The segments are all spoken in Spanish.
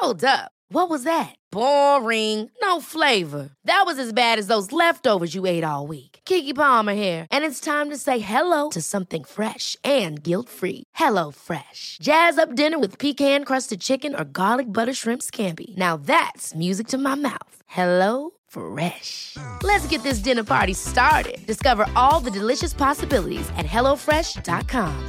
Hold up. What was that? Boring. No flavor. That was as bad as those leftovers you ate all week. Kiki Palmer here, and it's time to say hello to something fresh and guilt-free. Hello Fresh. Jazz up dinner with pecan-crusted chicken or garlic butter shrimp scampi. Now that's music to my mouth. Hello Fresh. Let's get this dinner party started. Discover all the delicious possibilities at hellofresh.com.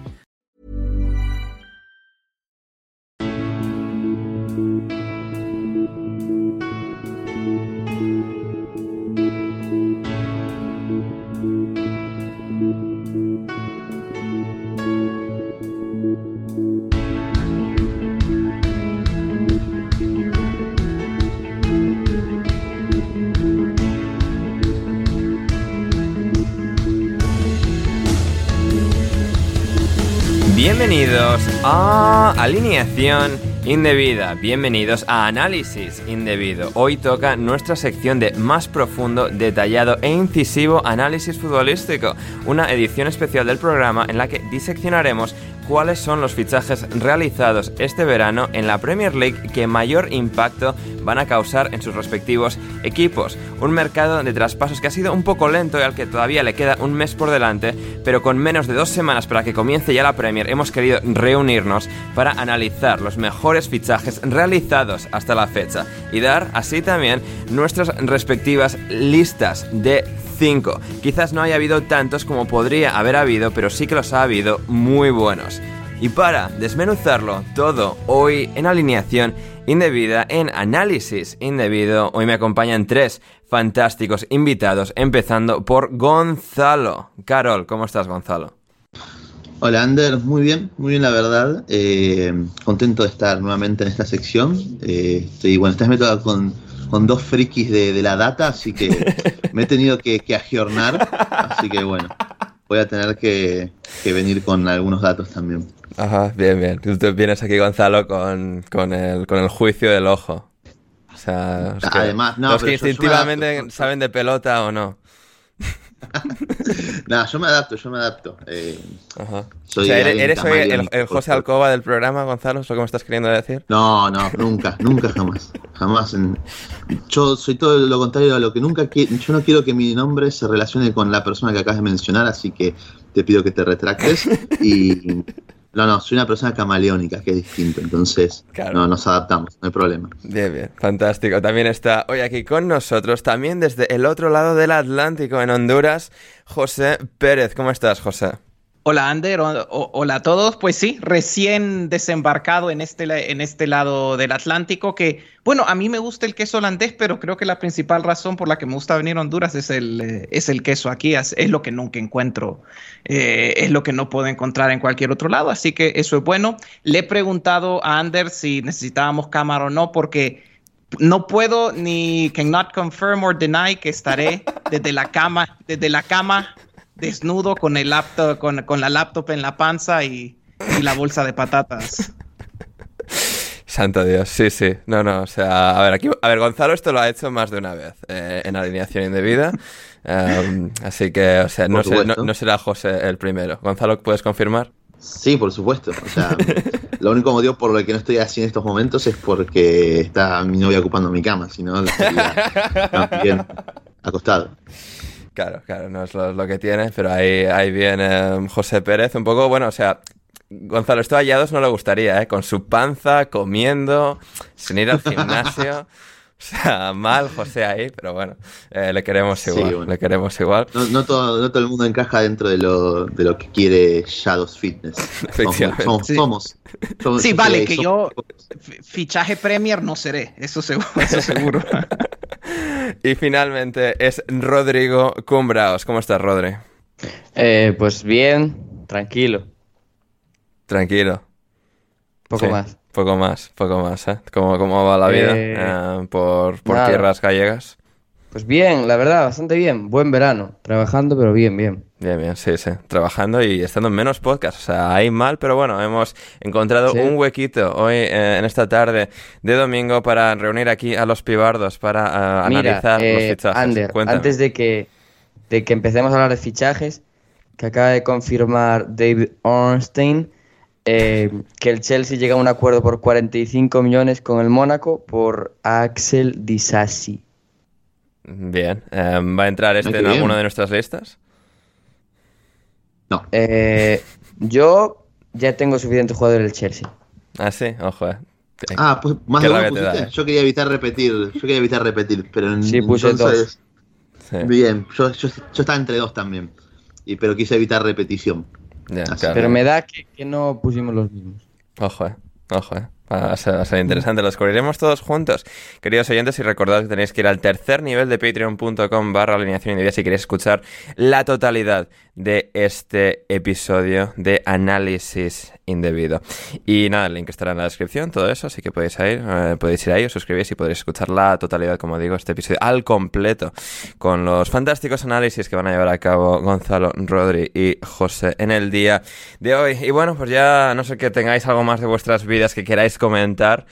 Bienvenidos a Alineación Indebida, bienvenidos a Análisis Indebido. Hoy toca nuestra sección de más profundo, detallado e incisivo análisis futbolístico, una edición especial del programa en la que diseccionaremos cuáles son los fichajes realizados este verano en la Premier League que mayor impacto van a causar en sus respectivos equipos. Un mercado de traspasos que ha sido un poco lento y al que todavía le queda un mes por delante, pero con menos de dos semanas para que comience ya la Premier hemos querido reunirnos para analizar los mejores fichajes realizados hasta la fecha y dar así también nuestras respectivas listas de 5. Quizás no haya habido tantos como podría haber habido, pero sí que los ha habido muy buenos. Y para desmenuzarlo todo hoy en alineación indebida, en análisis indebido, hoy me acompañan tres fantásticos invitados, empezando por Gonzalo. Carol, ¿cómo estás Gonzalo? Hola Ander, muy bien, muy bien la verdad. Eh, contento de estar nuevamente en esta sección. Eh, estoy, bueno, esta vez me toca con, con dos frikis de, de la data, así que me he tenido que, que agiornar. Así que bueno, voy a tener que, que venir con algunos datos también. Ajá, bien, bien. Tú vienes aquí, Gonzalo, con, con, el, con el juicio del ojo. O sea, los que, Además, no, los que instintivamente adapto. saben de pelota o no. Nada, yo me adapto, yo me adapto. Eh, Ajá. Soy o sea, eres, hoy el, José Alcoba del programa, Gonzalo, ¿es lo que me estás queriendo decir? no, no, nunca, nunca jamás. Jamás. en- yo soy todo lo contrario a lo que nunca quiero. Yo no quiero que mi nombre se relacione con la persona que acabas de mencionar, así que te pido que te retractes. Y. No, no, soy una persona camaleónica, que es distinto. Entonces, Claro. no, nos adaptamos, no hay problema. Bien, bien, fantástico. También está hoy aquí con nosotros, también desde el otro lado del Atlántico, en Honduras, José Pérez. ¿Cómo estás, José? Hola Ander, o- hola a todos. Pues sí, recién desembarcado en este, en este lado del Atlántico, que bueno, a mí me gusta el queso holandés, pero creo que la principal razón por la que me gusta venir a Honduras es el, eh, es el queso aquí, es, es lo que nunca encuentro, eh, es lo que no puedo encontrar en cualquier otro lado, así que eso es bueno. Le he preguntado a Ander si necesitábamos cámara o no, porque no puedo ni cannot confirm or deny que estaré desde la cama, desde la cama desnudo con el laptop, con, con la laptop en la panza y, y la bolsa de patatas. Santo Dios, sí, sí. No, no, o sea, a ver, aquí, a ver, Gonzalo esto lo ha hecho más de una vez eh, en alineación indebida. Um, así que, o sea, no, sé- no, será José el primero. Gonzalo, ¿puedes confirmar? Sí, por supuesto. O sea, lo único motivo por el que no estoy así en estos momentos es porque está mi novia ocupando mi cama, si no, estaría acostado. Claro, claro, no es lo, lo que tiene, pero ahí, ahí viene um, José Pérez, un poco, bueno, o sea, Gonzalo, esto a Yados no le gustaría, ¿eh? Con su panza, comiendo, sin ir al gimnasio. O sea, mal José ahí, pero bueno, eh, le queremos igual, le queremos igual. No, todo, no, todo, el mundo encaja dentro de lo, de lo que quiere Shadows Fitness. Somos, sí. somos, sí, vale, que yo fichaje Premier no seré, eso seguro. Eso seguro. y finalmente es Rodrigo Cumbraos. ¿Cómo estás, Rodri? Eh, pues bien, tranquilo. Tranquilo. Poco más. Poco más, poco más, ¿eh? ¿Cómo, cómo va la vida eh, eh, por, tierras gallegas? Pues bien, la verdad, bastante bien. Buen verano. Trabajando, pero bien, bien. Bien, bien, sí, sí. Trabajando y estando en menos podcast. O sea, hay mal, pero bueno, hemos encontrado un huequito hoy, eh, en esta tarde de domingo, para reunir aquí a los pibardos, para analizar los fichajes. Ander, antes de que, de que empecemos a hablar de fichajes, que acaba de confirmar David Ornstein eh, que el Chelsea llega a un acuerdo por 45 millones con el Mónaco por Axel Disasi. Bien. Em, ¿Va a entrar este en alguna de nuestras listas? No. Eh, yo ya tengo suficiente jugador del Chelsea. Ah, sí, ojo, eh. Ah, pues más de uno pusiste. Yo quería evitar repetir, yo quería evitar repetir, pero en, sí, puse dos. Bien, yo, yo, estaba entre dos también, y, pero quise evitar repetición. Pero me da que, que, no pusimos los mismos. Ojo, eh. Ojo, eh. Va a ser, interesante, lo descubriremos todos juntos. Queridos oyentes, y recordad que tenéis que ir al tercer nivel de patreon.com barra alineación indebida si queréis escuchar la totalidad de este episodio de análisis indebido. Y nada, el link estará en la descripción, todo eso, así que podéis ir, eh, podéis ir ahí, os suscribís y podréis escuchar la totalidad, como digo, este episodio al completo, con los fantásticos análisis que van a llevar a cabo Gonzalo, Rodri y José en el día de hoy. Y bueno, pues ya no sé que tengáis algo más de vuestras vidas que queráis comentar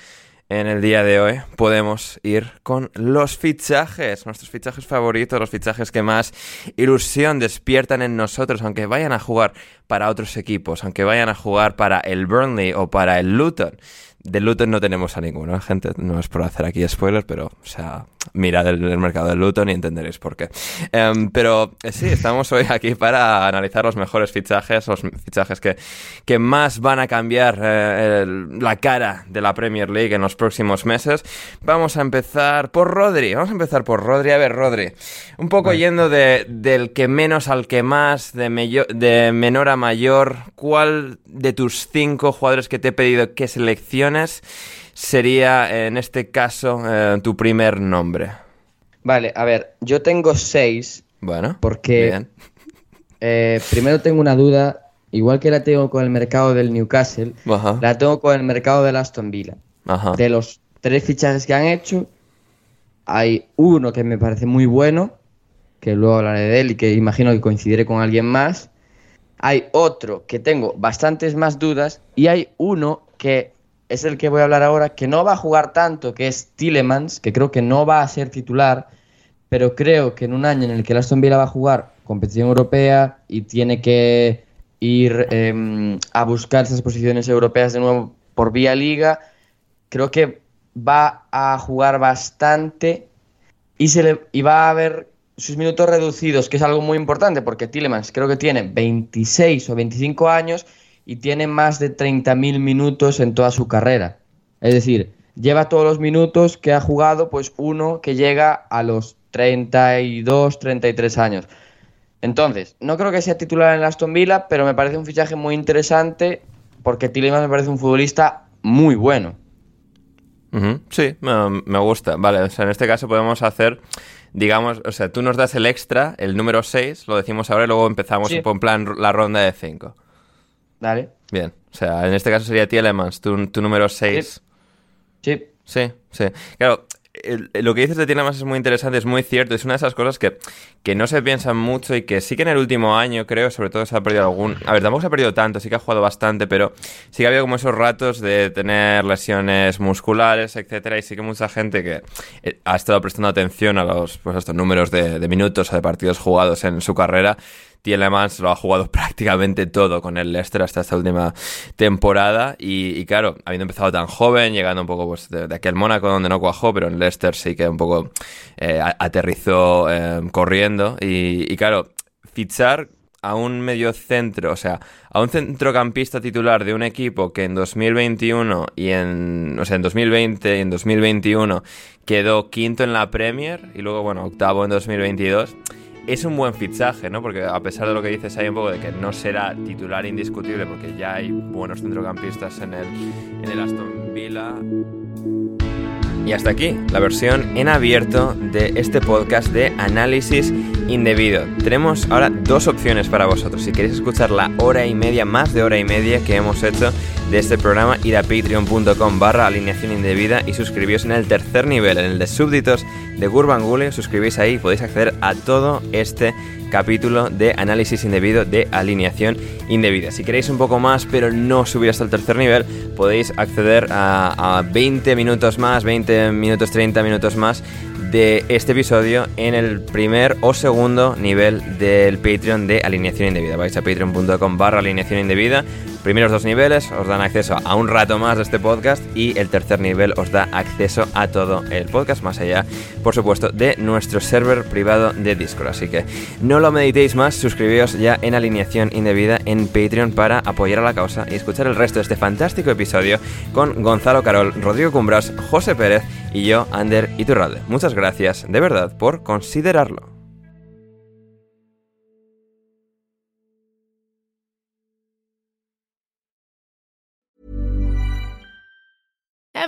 en el día de hoy podemos ir con los fichajes, nuestros fichajes favoritos, los fichajes que más ilusión despiertan en nosotros, aunque vayan a jugar para otros equipos, aunque vayan a jugar para el Burnley o para el Luton. De Luton no tenemos a ninguno, ¿eh, gente. No es por hacer aquí spoilers, pero, o sea, mirad el, mercado de Luton y entenderéis por qué. Em, pero eh, sí, estamos hoy aquí para analizar los mejores fichajes, los fichajes que, que más van a cambiar eh, la cara de la Premier League en los próximos meses. Vamos a empezar por Rodri. Vamos a empezar por Rodri. A ver, Rodri. Un poco yendo de, del que menos al que más, de, de menor a mayor. ¿Cuál de tus cinco jugadores que te he pedido que selecciones? Sería en este caso eh, tu primer nombre? Vale, a ver, yo tengo seis. Bueno, porque eh, primero tengo una duda, igual que la tengo con el mercado del Newcastle, la tengo con el mercado del Aston Villa. De los tres fichajes que han hecho, hay uno que me parece muy bueno, que luego hablaré de él y que imagino que coincidiré con alguien más. Hay otro que tengo bastantes más dudas y hay uno que es el que voy a hablar ahora, que no va a jugar tanto, que es Tillemans, que creo que no va a ser titular, pero creo que en un año en el que el Aston Villa va a jugar competición europea y tiene que ir em, a buscar esas posiciones europeas de nuevo por vía liga, creo que va a jugar bastante y, se y va a haber sus minutos reducidos, que es algo muy importante, porque Tillemans creo que tiene 26 o 25 años y tiene más de 30.000 minutos en toda su carrera. Es decir, lleva todos los minutos que ha jugado, pues uno que llega a los 32, 33 años. Entonces, no creo que sea titular en el Aston Villa, pero me parece un fichaje muy interesante porque Tillemans me parece un futbolista muy bueno. Sí, me, gusta. Vale, o sea, en este caso podemos hacer, digamos, o sea, tú nos das el extra, el número 6, lo decimos ahora y luego empezamos en plan la ronda de 5. Dale. Bien. O sea, en este caso sería Tielemans, tu, tu número 6. Sí. Sí, sí. Claro, lo que dices de Tielemans es muy interesante, es muy cierto. Es una de esas cosas que, que no se piensan mucho y que sí que en el último año, creo, sobre todo se ha perdido algún. A ver, tampoco se ha perdido tanto, sí que ha jugado bastante, pero sí que ha habido como esos ratos de tener lesiones musculares, etcétera. Y sí que mucha gente que eh, ha estado prestando atención a los pues, estos números de, de minutos o de partidos jugados en su carrera Tielemans lo ha jugado prácticamente todo con el Leicester hasta esta última temporada. Y, claro, habiendo empezado tan joven, llegando un poco pues, de, aquel Mónaco donde no cuajó, pero en Leicester sí que un poco eh, aterrizó eh, corriendo. Y, claro, fichar a un medio centro, o sea, a un centrocampista titular de un equipo que en 2021 y en, o sea, en 2020 y en 2021 quedó quinto en la Premier y luego, bueno, octavo en 2022 es un buen fichaje, ¿no? Porque a pesar de lo que dices hay un poco de que no será titular indiscutible porque ya hay buenos centrocampistas en el, en el Aston Villa. Y hasta aquí la versión en abierto de este podcast de análisis indebido. Tenemos ahora dos opciones para vosotros. Si queréis escuchar la hora y media, más de hora y media que hemos hecho de este programa, ir a patreon.com barra alineación indebida y suscribíos en el tercer nivel, en el de súbditos de Gurban Gule. Suscribís ahí y podéis acceder a todo este capítulo de análisis indebido de alineación indebida. Si queréis un poco más, pero no subir hasta el tercer nivel, podéis acceder a, 20 minutos más, 20 minutos, 30 minutos más de este episodio en el primer o segundo nivel del Patreon de alineación indebida. Vais a patreon.com barra alineación indebida. Primeros dos niveles os dan acceso a un rato más de este podcast y el tercer nivel os da acceso a todo el podcast, más allá, por supuesto, de nuestro server privado de Discord. Así que no lo meditéis más, suscribíos ya en alineación indebida en Patreon para apoyar a la causa y escuchar el resto de este fantástico episodio con Gonzalo Carol, Rodrigo Cumbras, José Pérez y yo, Ander Iturralde. Muchas gracias, de verdad, por considerarlo.